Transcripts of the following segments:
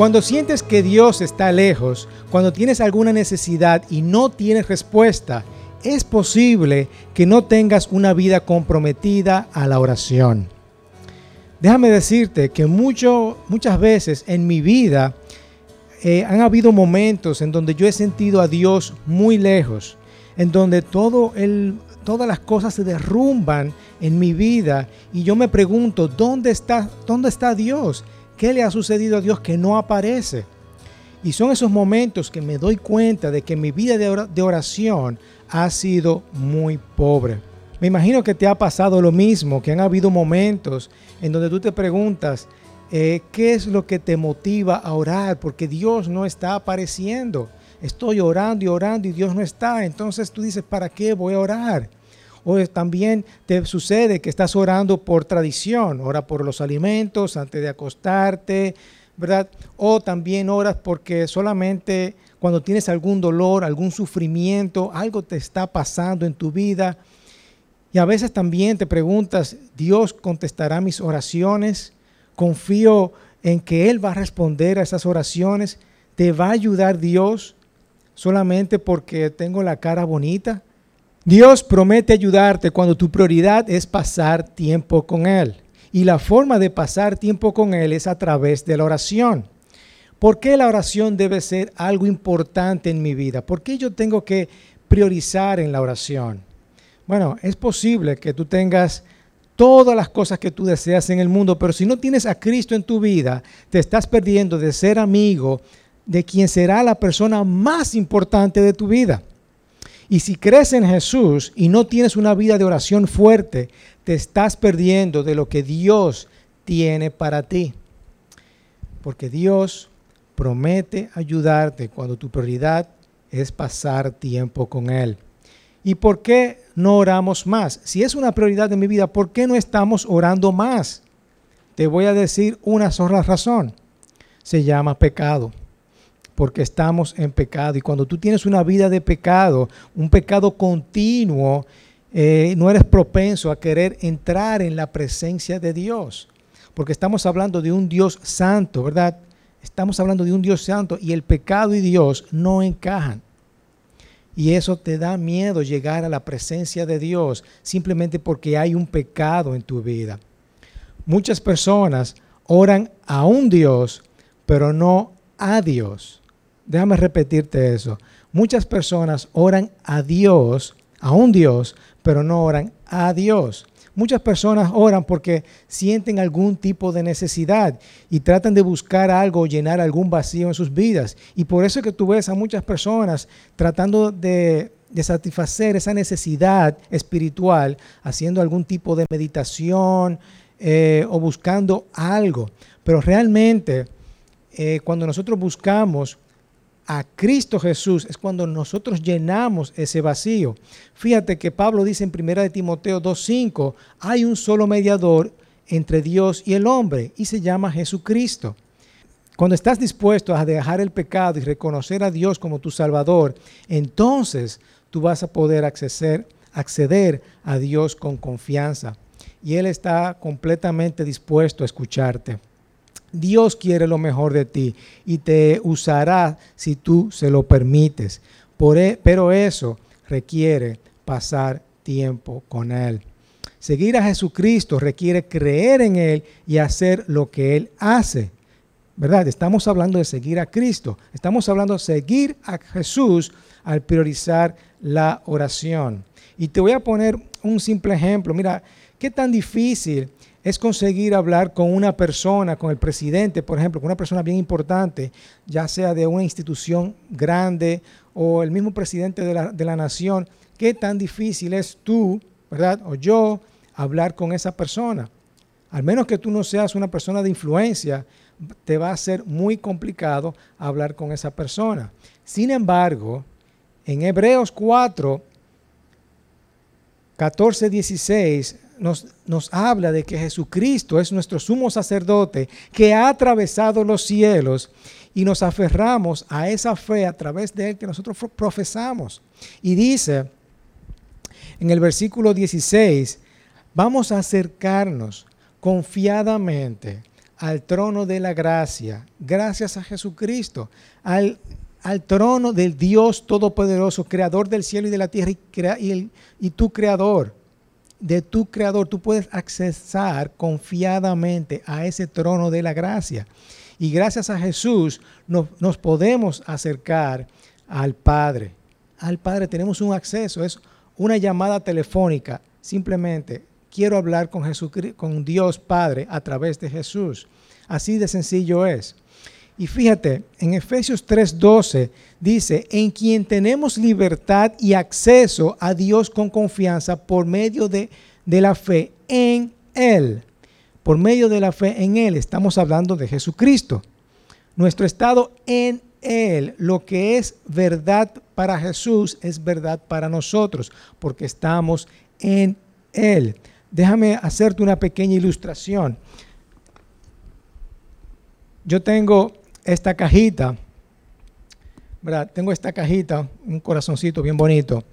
Cuando sientes que Dios está lejos, cuando tienes alguna necesidad y no tienes respuesta, es posible que no tengas una vida comprometida a la oración. Déjame decirte que muchas veces en mi vida eh, han habido momentos en donde yo he sentido a Dios muy lejos, en donde todo el, todas las cosas se derrumban en mi vida y yo me pregunto, ¿dónde está, dónde está Dios? ¿Qué le ha sucedido a Dios que no aparece? Y son esos momentos que me doy cuenta de que mi vida de oración ha sido muy pobre. Me imagino que te ha pasado lo mismo, que han habido momentos en donde tú te preguntas, eh, ¿qué es lo que te motiva a orar? Porque Dios no está apareciendo. Estoy orando y orando y Dios no está. Entonces tú dices, ¿para qué voy a orar? O también te sucede que estás orando por tradición, ora por los alimentos antes de acostarte, ¿verdad? O también oras porque solamente cuando tienes algún dolor, algún sufrimiento, algo te está pasando en tu vida. Y a veces también te preguntas, ¿Dios contestará mis oraciones? Confío en que Él va a responder a esas oraciones. ¿Te va a ayudar Dios solamente porque tengo la cara bonita? Dios promete ayudarte cuando tu prioridad es pasar tiempo con Él. Y la forma de pasar tiempo con Él es a través de la oración. ¿Por qué la oración debe ser algo importante en mi vida? ¿Por qué yo tengo que priorizar en la oración? Bueno, es posible que tú tengas todas las cosas que tú deseas en el mundo, pero si no tienes a Cristo en tu vida, te estás perdiendo de ser amigo de quien será la persona más importante de tu vida. Y si crees en Jesús y no tienes una vida de oración fuerte, te estás perdiendo de lo que Dios tiene para ti. Porque Dios promete ayudarte cuando tu prioridad es pasar tiempo con Él. ¿Y por qué no oramos más? Si es una prioridad de mi vida, ¿por qué no estamos orando más? Te voy a decir una sola razón. Se llama pecado. Porque estamos en pecado. Y cuando tú tienes una vida de pecado, un pecado continuo, eh, no eres propenso a querer entrar en la presencia de Dios. Porque estamos hablando de un Dios santo, ¿verdad? Estamos hablando de un Dios santo y el pecado y Dios no encajan. Y eso te da miedo llegar a la presencia de Dios simplemente porque hay un pecado en tu vida. Muchas personas oran a un Dios, pero no a Dios. Déjame repetirte eso. Muchas personas oran a Dios, a un Dios, pero no oran a Dios. Muchas personas oran porque sienten algún tipo de necesidad y tratan de buscar algo, llenar algún vacío en sus vidas. Y por eso es que tú ves a muchas personas tratando de, satisfacer esa necesidad espiritual, haciendo algún tipo de meditación eh, o buscando algo. Pero realmente, eh, cuando nosotros buscamos a Cristo Jesús es cuando nosotros llenamos ese vacío. Fíjate que Pablo dice en 1 de Timoteo 2.5, hay un solo mediador entre Dios y el hombre y se llama Jesucristo. Cuando estás dispuesto a dejar el pecado y reconocer a Dios como tu Salvador, entonces tú vas a poder acceder, acceder a Dios con confianza. Y Él está completamente dispuesto a escucharte. Dios quiere lo mejor de ti y te usará si tú se lo permites. E, pero eso requiere pasar tiempo con Él. Seguir a Jesucristo requiere creer en Él y hacer lo que Él hace. ¿Verdad? Estamos hablando de seguir a Cristo. Estamos hablando de seguir a Jesús al priorizar la oración. Y te voy a poner un simple ejemplo. Mira, qué tan difícil es conseguir hablar con una persona, con el presidente, por ejemplo, con una persona bien importante, ya sea de una institución grande o el mismo presidente de la, de la nación, qué tan difícil es tú, ¿verdad? O yo hablar con esa persona. Al menos que tú no seas una persona de influencia, te va a ser muy complicado hablar con esa persona. Sin embargo, en Hebreos 4, 14, 16 nos, habla de que Jesucristo es nuestro sumo sacerdote que ha atravesado los cielos y nos aferramos a esa fe a través de él que nosotros profesamos. Y dice en el versículo 16, vamos a acercarnos confiadamente al trono de la gracia, gracias a Jesucristo, al, al trono del Dios Todopoderoso, creador del cielo y de la tierra y, y, y tu creador, de tu creador, tú puedes accesar confiadamente a ese trono de la gracia. Y gracias a Jesús nos, podemos acercar al Padre. Al Padre tenemos un acceso, es una llamada telefónica. Simplemente quiero hablar con, Jesucristo, con Dios Padre a través de Jesús. Así de sencillo es. Y fíjate, en Efesios 3:12 dice, en quien tenemos libertad y acceso a Dios con confianza por medio de, de, la fe en Él. Por medio de la fe en Él, estamos hablando de Jesucristo. Nuestro estado en Él, lo que es verdad para Jesús, es verdad para nosotros, porque estamos en Él. Déjame hacerte una pequeña ilustración. Yo tengo esta cajita, ¿verdad? Tengo esta cajita, un corazoncito bien bonito.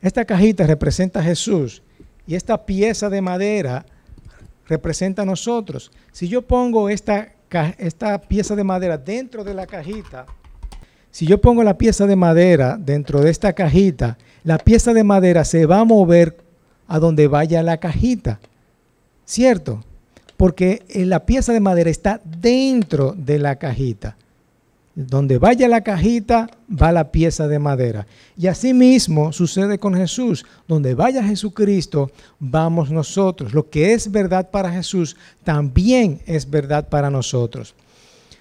Esta cajita representa a Jesús y esta pieza de madera representa a nosotros. Si yo pongo esta, esta pieza de madera dentro de la cajita, si yo pongo la pieza de madera dentro de esta cajita, la pieza de madera se va a mover a donde vaya la cajita. ¿Cierto? Porque la pieza de madera está dentro de la cajita. Donde vaya la cajita, va la pieza de madera. Y así mismo sucede con Jesús. Donde vaya Jesucristo, vamos nosotros. Lo que es verdad para Jesús, también es verdad para nosotros.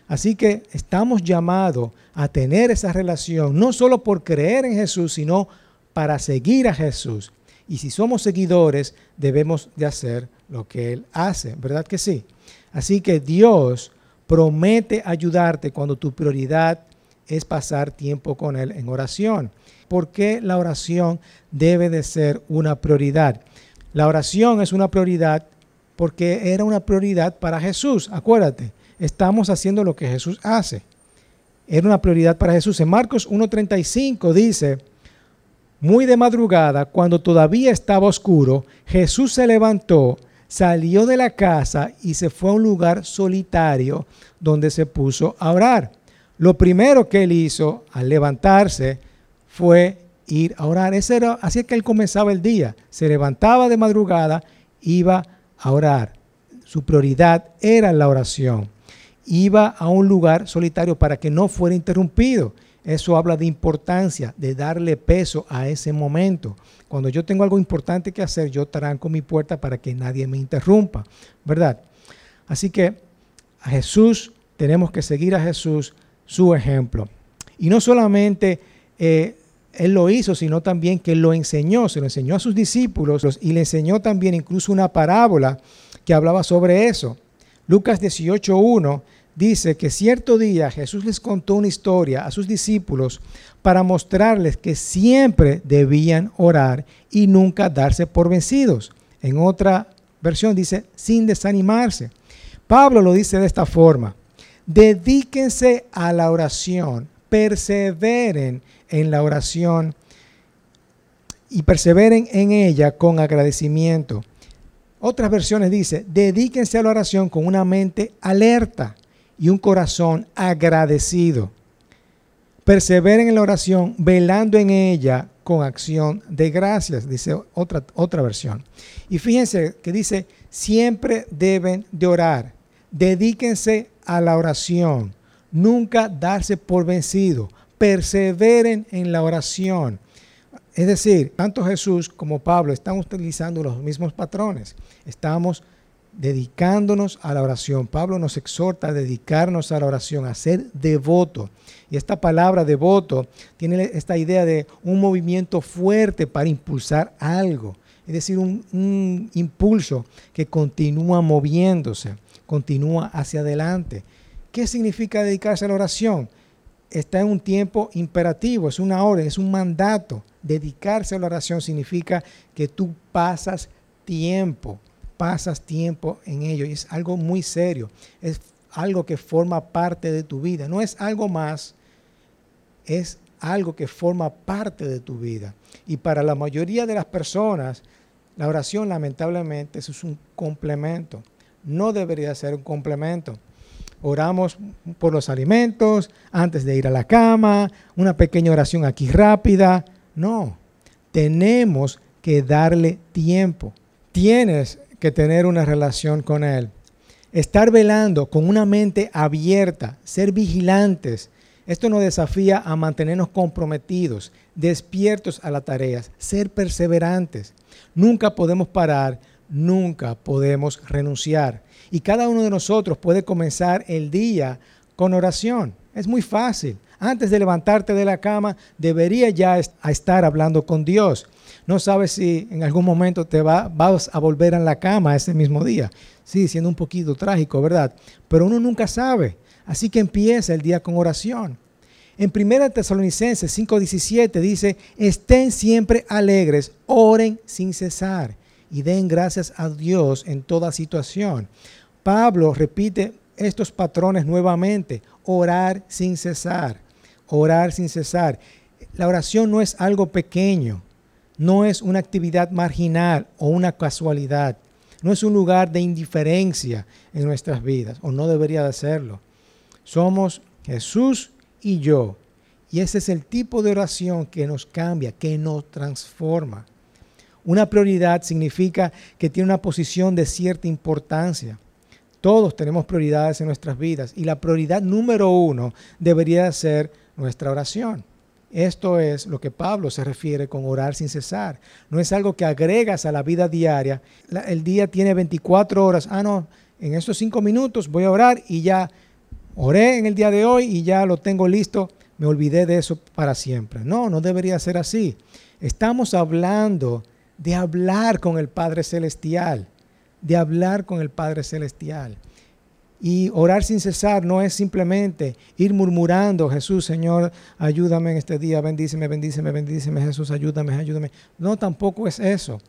Así que estamos llamados a tener esa relación, no solo por creer en Jesús, sino para seguir a Jesús. Y si somos seguidores, debemos de hacer lo que Él hace, ¿verdad que sí? Así que Dios promete ayudarte cuando tu prioridad es pasar tiempo con Él en oración. ¿Por qué la oración debe de ser una prioridad? La oración es una prioridad porque era una prioridad para Jesús. Acuérdate, estamos haciendo lo que Jesús hace. Era una prioridad para Jesús. En Marcos 1.35 dice, muy de madrugada, cuando todavía estaba oscuro, Jesús se levantó, salió de la casa y se fue a un lugar solitario donde se puso a orar. Lo primero que él hizo al levantarse fue ir a orar. Ese era, así que él comenzaba el día. Se levantaba de madrugada, iba a orar. Su prioridad era la oración. Iba a un lugar solitario para que no fuera interrumpido. Eso habla de importancia, de darle peso a ese momento. Cuando yo tengo algo importante que hacer, yo tranco mi puerta para que nadie me interrumpa, ¿verdad? Así que a Jesús, tenemos que seguir a Jesús, su ejemplo. Y no solamente eh, Él lo hizo, sino también que lo enseñó, se lo enseñó a sus discípulos y le enseñó también incluso una parábola que hablaba sobre eso. Lucas 18.1 dice que cierto día Jesús les contó una historia a sus discípulos para mostrarles que siempre debían orar y nunca darse por vencidos. En otra versión dice, sin desanimarse. Pablo lo dice de esta forma, dedíquense a la oración, perseveren en la oración y perseveren en ella con agradecimiento. Otras versiones dice, dedíquense a la oración con una mente alerta y un corazón agradecido. Perseveren en la oración, velando en ella con acción de gracias, dice otra, otra versión. Y fíjense que dice, siempre deben de orar, dedíquense a la oración, nunca darse por vencido, perseveren en la oración. Es decir, tanto Jesús como Pablo están utilizando los mismos patrones. Estamos dedicándonos a la oración. Pablo nos exhorta a dedicarnos a la oración, a ser devoto. Y esta palabra devoto tiene esta idea de un movimiento fuerte para impulsar algo. Es decir, un, un impulso que continúa moviéndose, continúa hacia adelante. ¿Qué significa dedicarse a la oración? Está en un tiempo imperativo, es una orden, es un mandato. Dedicarse a la oración significa que tú pasas tiempo pasas tiempo en ello y es algo muy serio, es algo que forma parte de tu vida, no es algo más, es algo que forma parte de tu vida. Y para la mayoría de las personas, la oración lamentablemente eso es un complemento. no debería ser un complemento. Oramos por los alimentos, antes de ir a la cama, una pequeña oración aquí rápida. No, tenemos que darle tiempo. Tienes que tener una relación con Él. Estar velando con una mente abierta, ser vigilantes. Esto nos desafía a mantenernos comprometidos, despiertos a las tareas, ser perseverantes. Nunca podemos parar, nunca podemos renunciar. Y cada uno de nosotros puede comenzar el día con oración. Es muy fácil. Antes de levantarte de la cama, debería ya estar hablando con Dios. No sabes si en algún momento te va, vas a volver a la cama ese mismo día. Sí, siendo un poquito trágico, ¿verdad? Pero uno nunca sabe. Así que empieza el día con oración. En 1 Tesalonicenses 5:17 dice, estén siempre alegres, oren sin cesar y den gracias a Dios en toda situación. Pablo repite estos patrones nuevamente, orar sin cesar, orar sin cesar. La oración no es algo pequeño, no es una actividad marginal o una casualidad, no es un lugar de indiferencia en nuestras vidas, o no debería de serlo. Somos Jesús y yo, y ese es el tipo de oración que nos cambia, que nos transforma. Una prioridad significa que tiene una posición de cierta importancia. Todos tenemos prioridades en nuestras vidas y la prioridad número uno debería ser nuestra oración. Esto es lo que Pablo se refiere con orar sin cesar. No es algo que agregas a la vida diaria. el día tiene 24 horas. Ah, no, en estos cinco minutos voy a orar y ya oré en el día de hoy y ya lo tengo listo. Me olvidé de eso para siempre. No, no debería ser así. Estamos hablando de hablar con el Padre Celestial, de hablar con el Padre Celestial. Y orar sin cesar no es simplemente ir murmurando, Jesús, Señor, ayúdame en este día, bendíceme, bendíceme, bendíceme, Jesús, ayúdame, ayúdame. No, tampoco es eso.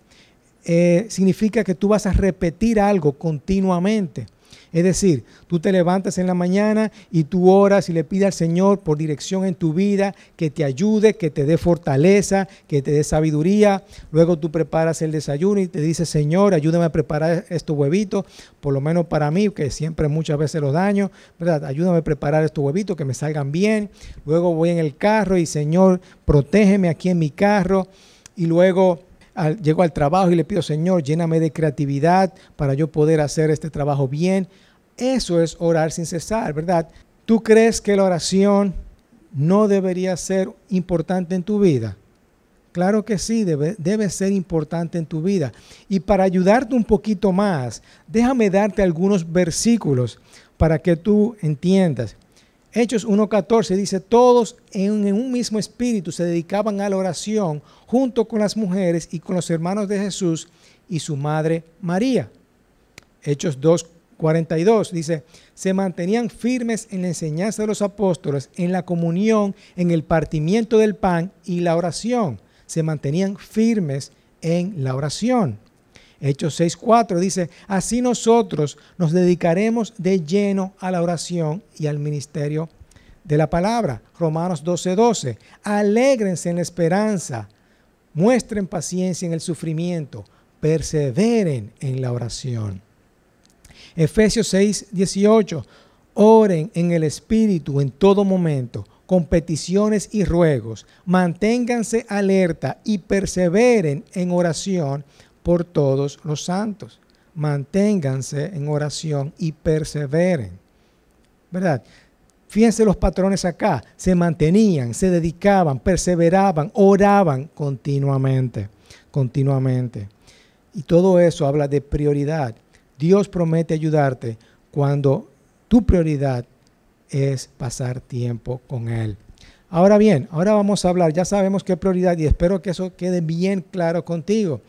Eh, significa que tú vas a repetir algo continuamente. Es decir, tú te levantas en la mañana y tú oras y le pides al Señor por dirección en tu vida, que te ayude, que te dé fortaleza, que te dé sabiduría. Luego tú preparas el desayuno y te dices, Señor, ayúdame a preparar estos huevitos, por lo menos para mí, que siempre muchas veces los daño, ¿verdad? Ayúdame a preparar estos huevitos, que me salgan bien. Luego voy en el carro y, Señor, protégeme aquí en mi carro. Y luego llego al trabajo y le pido, Señor, lléname de creatividad para yo poder hacer este trabajo bien. Eso es orar sin cesar, ¿verdad? ¿Tú crees que la oración no debería ser importante en tu vida? Claro que sí, debe, debe, ser importante en tu vida. Y para ayudarte un poquito más, déjame darte algunos versículos para que tú entiendas. Hechos 1.14 dice, todos en, un mismo espíritu se dedicaban a la oración junto con las mujeres y con los hermanos de Jesús y su madre María. Hechos 2, 42 dice, se mantenían firmes en la enseñanza de los apóstoles, en la comunión, en el partimiento del pan y la oración. Se mantenían firmes en la oración. Hechos 6.4 dice, así nosotros nos dedicaremos de lleno a la oración y al ministerio de la palabra. Romanos 12.12, 12, alégrense en la esperanza, muestren paciencia en el sufrimiento, perseveren en la oración. Efesios 6, 18. Oren en el Espíritu en todo momento, con peticiones y ruegos. Manténganse alerta y perseveren en oración por todos los santos. Manténganse en oración y perseveren. ¿Verdad? Fíjense los patrones acá. Se mantenían, se dedicaban, perseveraban, oraban continuamente. Continuamente. Y todo eso habla de prioridad. Dios promete ayudarte cuando tu prioridad es pasar tiempo con Él. Ahora bien, ahora vamos a hablar, ya sabemos qué prioridad y espero que eso quede bien claro contigo.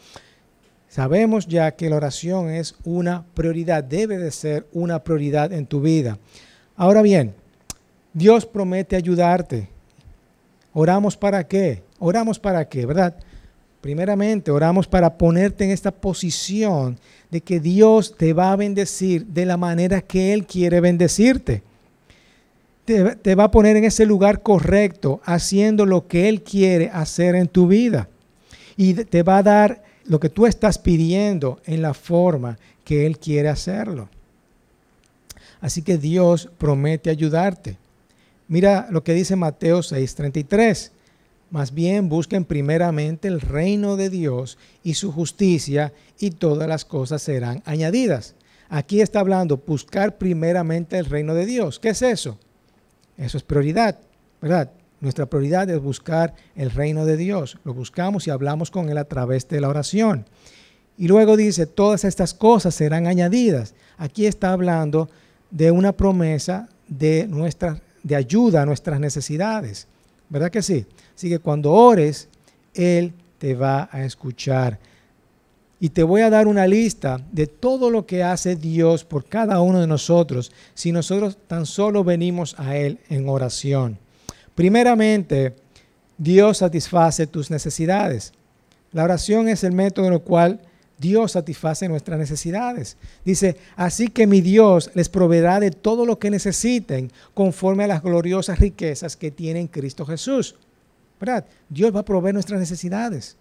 Sabemos ya que la oración es una prioridad, debe de ser una prioridad en tu vida. Ahora bien, Dios promete ayudarte. ¿Oramos para qué? Oramos para qué, ¿verdad? Primeramente, oramos para ponerte en esta posición de que Dios te va a bendecir de la manera que Él quiere bendecirte. Te, va a poner en ese lugar correcto, haciendo lo que Él quiere hacer en tu vida. Y te va a dar lo que tú estás pidiendo en la forma que Él quiere hacerlo. Así que Dios promete ayudarte. Mira lo que dice Mateo 6:33. Más bien busquen primeramente el reino de Dios y su justicia y todas las cosas serán añadidas. Aquí está hablando buscar primeramente el reino de Dios. ¿Qué es eso? Eso es prioridad, ¿verdad? Nuestra prioridad es buscar el reino de Dios. Lo buscamos y hablamos con Él a través de la oración. Y luego dice, todas estas cosas serán añadidas. Aquí está hablando de una promesa de, nuestra, de ayuda a nuestras necesidades. ¿Verdad que sí? Así que cuando ores, Él te va a escuchar. Y te voy a dar una lista de todo lo que hace Dios por cada uno de nosotros si nosotros tan solo venimos a Él en oración. Primeramente, Dios satisface tus necesidades. La oración es el método en el cual Dios satisface nuestras necesidades. Dice, así que mi Dios les proveerá de todo lo que necesiten conforme a las gloriosas riquezas que tiene en Cristo Jesús. ¿Verdad? Dios va a proveer nuestras necesidades.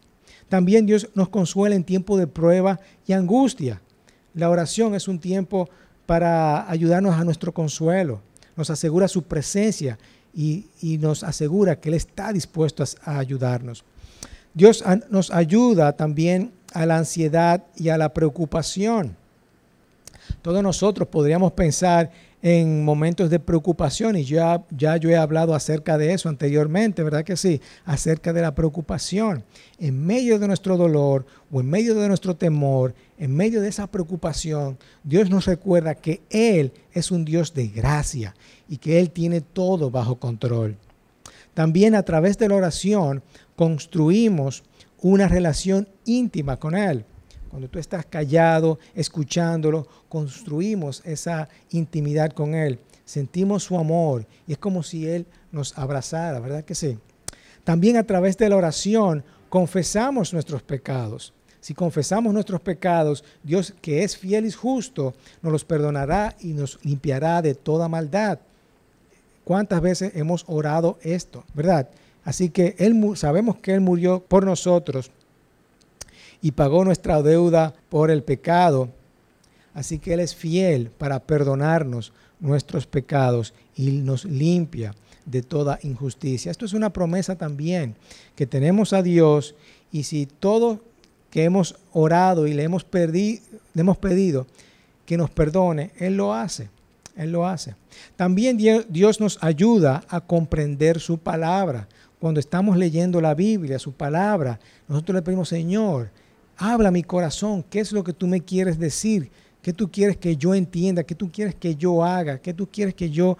También Dios nos consuela en tiempo de prueba y angustia. La oración es un tiempo para ayudarnos a nuestro consuelo. Nos asegura su presencia y, nos asegura que Él está dispuesto a, ayudarnos. Dios nos ayuda también a la ansiedad y a la preocupación. Todos nosotros podríamos pensar en momentos de preocupación y ya, ya yo he hablado acerca de eso anteriormente, ¿verdad que sí? Acerca de la preocupación. En medio de nuestro dolor o en medio de nuestro temor, en medio de esa preocupación, Dios nos recuerda que Él es un Dios de gracia y que Él tiene todo bajo control. También a través de la oración construimos una relación íntima con Él. Cuando tú estás callado, escuchándolo, construimos esa intimidad con Él. Sentimos su amor y es como si Él nos abrazara, ¿verdad que sí? También a través de la oración confesamos nuestros pecados. Si confesamos nuestros pecados, Dios que es fiel y justo, nos los perdonará y nos limpiará de toda maldad. ¿Cuántas veces hemos orado esto, verdad? Así que él, sabemos que Él murió por nosotros y pagó nuestra deuda por el pecado. Así que Él es fiel para perdonarnos nuestros pecados y nos limpia de toda injusticia. Esto es una promesa también que tenemos a Dios y si todo que hemos orado y le hemos, le hemos pedido que nos perdone, Él lo hace. Él lo hace. También Dios nos ayuda a comprender su palabra. Cuando estamos leyendo la Biblia, su palabra, nosotros le pedimos, Señor, Habla mi corazón, ¿qué es lo que tú me quieres decir? ¿Qué tú quieres que yo entienda? ¿Qué tú quieres que yo haga? ¿Qué tú quieres que yo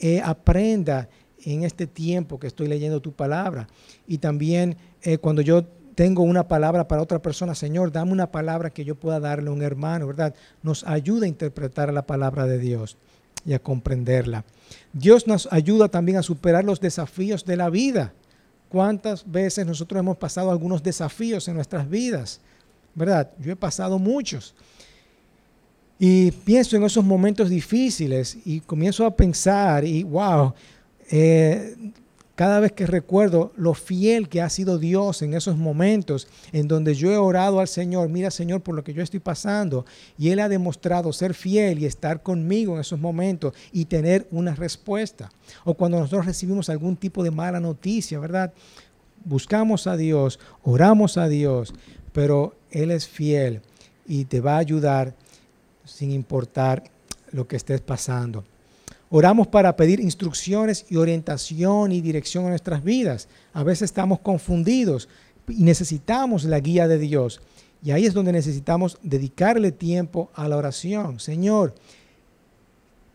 eh, aprenda en este tiempo que estoy leyendo tu palabra? Y también eh, cuando yo tengo una palabra para otra persona, Señor, dame una palabra que yo pueda darle a un hermano, ¿verdad? Nos ayuda a interpretar la palabra de Dios y a comprenderla. Dios nos ayuda también a superar los desafíos de la vida. ¿Cuántas veces nosotros hemos pasado algunos desafíos en nuestras vidas? ¿Verdad? Yo he pasado muchos. Y pienso en esos momentos difíciles y comienzo a pensar y wow, eh, cada vez que recuerdo lo fiel que ha sido Dios en esos momentos en donde yo he orado al Señor, mira Señor por lo que yo estoy pasando, y Él ha demostrado ser fiel y estar conmigo en esos momentos y tener una respuesta. O cuando nosotros recibimos algún tipo de mala noticia, ¿verdad? Buscamos a Dios, oramos a Dios, pero Él es fiel y te va a ayudar sin importar lo que estés pasando. Oramos para pedir instrucciones y orientación y dirección a nuestras vidas. A veces estamos confundidos y necesitamos la guía de Dios. Y ahí es donde necesitamos dedicarle tiempo a la oración. Señor,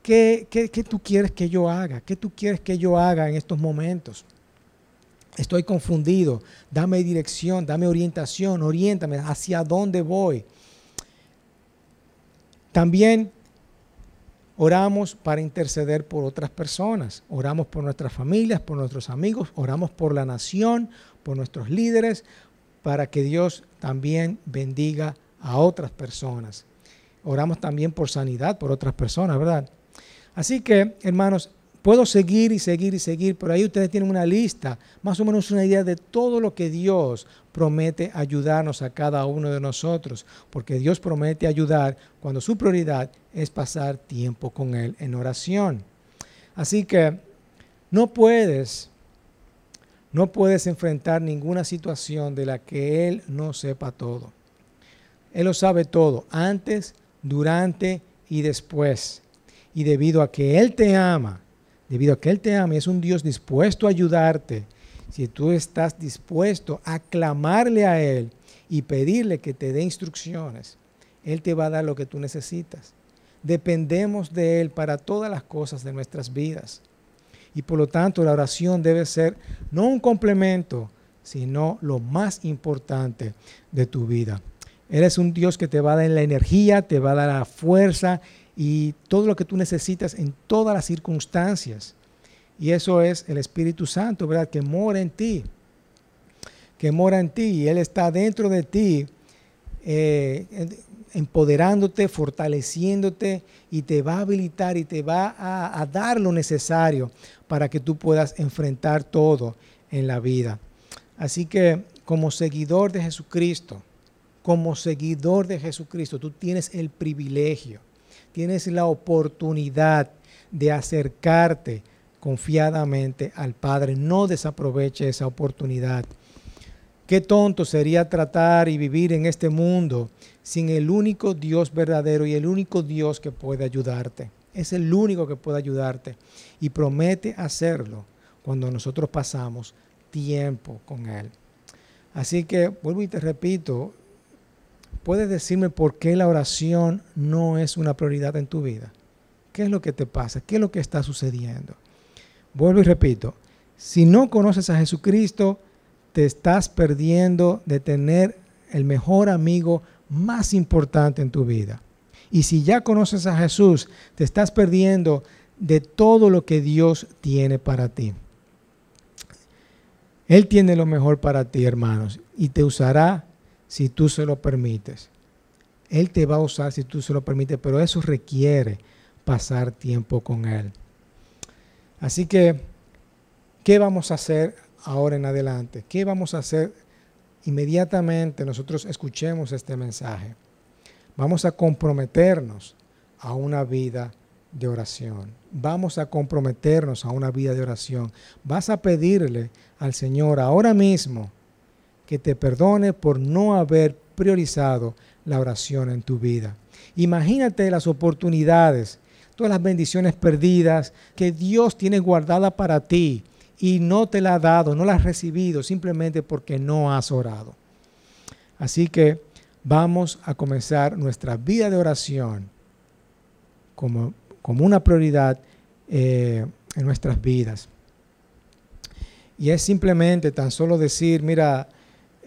¿qué, qué, qué tú quieres que yo haga? ¿Qué tú quieres que yo haga en estos momentos? Estoy confundido. Dame dirección, dame orientación, oriéntame hacia dónde voy. También Oramos para interceder por otras personas, oramos por nuestras familias, por nuestros amigos, oramos por la nación, por nuestros líderes, para que Dios también bendiga a otras personas. Oramos también por sanidad por otras personas, ¿verdad? Así que, hermanos, Puedo seguir y seguir y seguir, pero ahí ustedes tienen una lista, más o menos una idea de todo lo que Dios promete ayudarnos a cada uno de nosotros, porque Dios promete ayudar cuando su prioridad es pasar tiempo con Él en oración. Así que no puedes, no puedes enfrentar ninguna situación de la que Él no sepa todo. Él lo sabe todo, antes, durante y después. Y debido a que Él te ama, debido a que Él te ama y es un Dios dispuesto a ayudarte, si tú estás dispuesto a clamarle a Él y pedirle que te dé instrucciones, Él te va a dar lo que tú necesitas. Dependemos de Él para todas las cosas de nuestras vidas. Y por lo tanto la oración debe ser no un complemento, sino lo más importante de tu vida. Él es un Dios que te va a dar la energía, te va a dar la fuerza y todo lo que tú necesitas en todas las circunstancias. Y eso es el Espíritu Santo, ¿verdad? Que mora en ti. Que mora en ti y Él está dentro de ti, eh, empoderándote, fortaleciéndote y te va a habilitar y te va a, a dar lo necesario para que tú puedas enfrentar todo en la vida. Así que como seguidor de Jesucristo, como seguidor de Jesucristo, tú tienes el privilegio tienes la oportunidad de acercarte confiadamente al Padre. No desaproveche esa oportunidad. Qué tonto sería tratar y vivir en este mundo sin el único Dios verdadero y el único Dios que puede ayudarte. Es el único que puede ayudarte y promete hacerlo cuando nosotros pasamos tiempo con Él. Así que vuelvo y te repito, ¿Puedes decirme por qué la oración no es una prioridad en tu vida? ¿Qué es lo que te pasa? ¿Qué es lo que está sucediendo? Vuelvo y repito, si no conoces a Jesucristo, te estás perdiendo de tener el mejor amigo más importante en tu vida. Y si ya conoces a Jesús, te estás perdiendo de todo lo que Dios tiene para ti. Él tiene lo mejor para ti, hermanos, y te usará si tú se lo permites. Él te va a usar si tú se lo permites, pero eso requiere pasar tiempo con Él. Así que, ¿qué vamos a hacer ahora en adelante? ¿Qué vamos a hacer inmediatamente nosotros escuchemos este mensaje? Vamos a comprometernos a una vida de oración. Vamos a comprometernos a una vida de oración. Vas a pedirle al Señor ahora mismo que te perdone por no haber priorizado la oración en tu vida. Imagínate las oportunidades, todas las bendiciones perdidas que Dios tiene guardada para ti y no te la ha dado, no la has recibido simplemente porque no has orado. Así que vamos a comenzar nuestra vida de oración como, como una prioridad eh, en nuestras vidas. Y es simplemente tan solo decir, mira,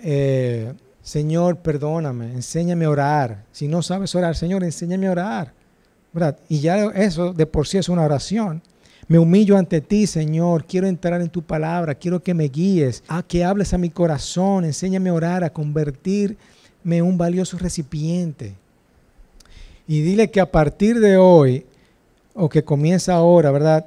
eh, Señor, perdóname, enséñame a orar. Si no sabes orar, Señor, enséñame a orar. ¿verdad? Y ya eso de por sí es una oración. Me humillo ante ti, Señor. Quiero entrar en tu palabra. Quiero que me guíes. A que hables a mi corazón. Enséñame a orar, a convertirme en un valioso recipiente. Y dile que a partir de hoy, o que comienza ahora, ¿verdad?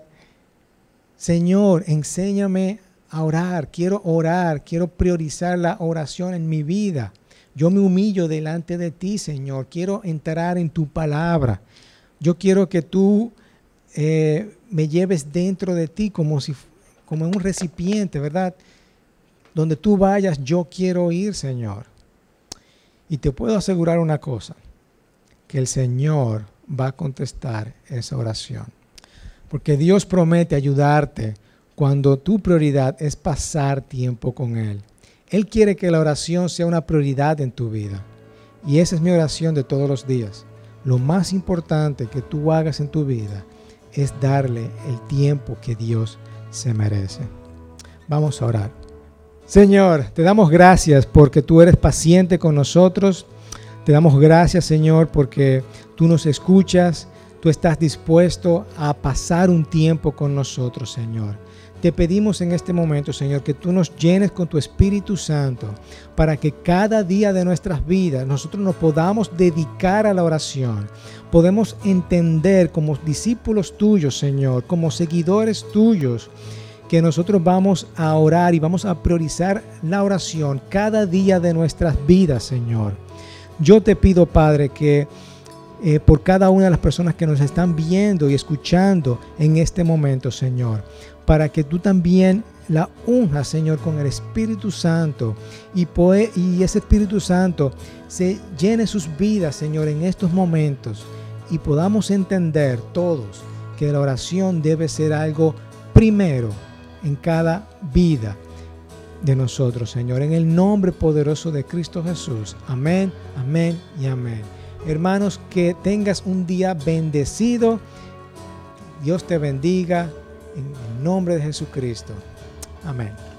Señor, enséñame a orar, quiero orar, quiero priorizar la oración en mi vida. Yo me humillo delante de ti, Señor. Quiero entrar en tu palabra. Yo quiero que tú eh, me lleves dentro de ti como si como un recipiente, ¿verdad? Donde tú vayas, yo quiero ir, Señor. Y te puedo asegurar una cosa, que el Señor va a contestar esa oración. Porque Dios promete ayudarte cuando tu prioridad es pasar tiempo con Él. Él quiere que la oración sea una prioridad en tu vida. Y esa es mi oración de todos los días. Lo más importante que tú hagas en tu vida es darle el tiempo que Dios se merece. Vamos a orar. Señor, te damos gracias porque tú eres paciente con nosotros. Te damos gracias, Señor, porque tú nos escuchas. Tú estás dispuesto a pasar un tiempo con nosotros, Señor. Te pedimos en este momento, Señor, que tú nos llenes con tu Espíritu Santo para que cada día de nuestras vidas nosotros nos podamos dedicar a la oración. Podemos entender como discípulos tuyos, Señor, como seguidores tuyos, que nosotros vamos a orar y vamos a priorizar la oración cada día de nuestras vidas, Señor. Yo te pido, Padre, que eh, por cada una de las personas que nos están viendo y escuchando en este momento, Señor, para que tú también la unjas, Señor, con el Espíritu Santo y, y ese Espíritu Santo se llene sus vidas, Señor, en estos momentos y podamos entender todos que la oración debe ser algo primero en cada vida de nosotros, Señor, en el nombre poderoso de Cristo Jesús. Amén, amén y amén. Hermanos, que tengas un día bendecido. Dios te bendiga en nombre de Jesucristo. Amén.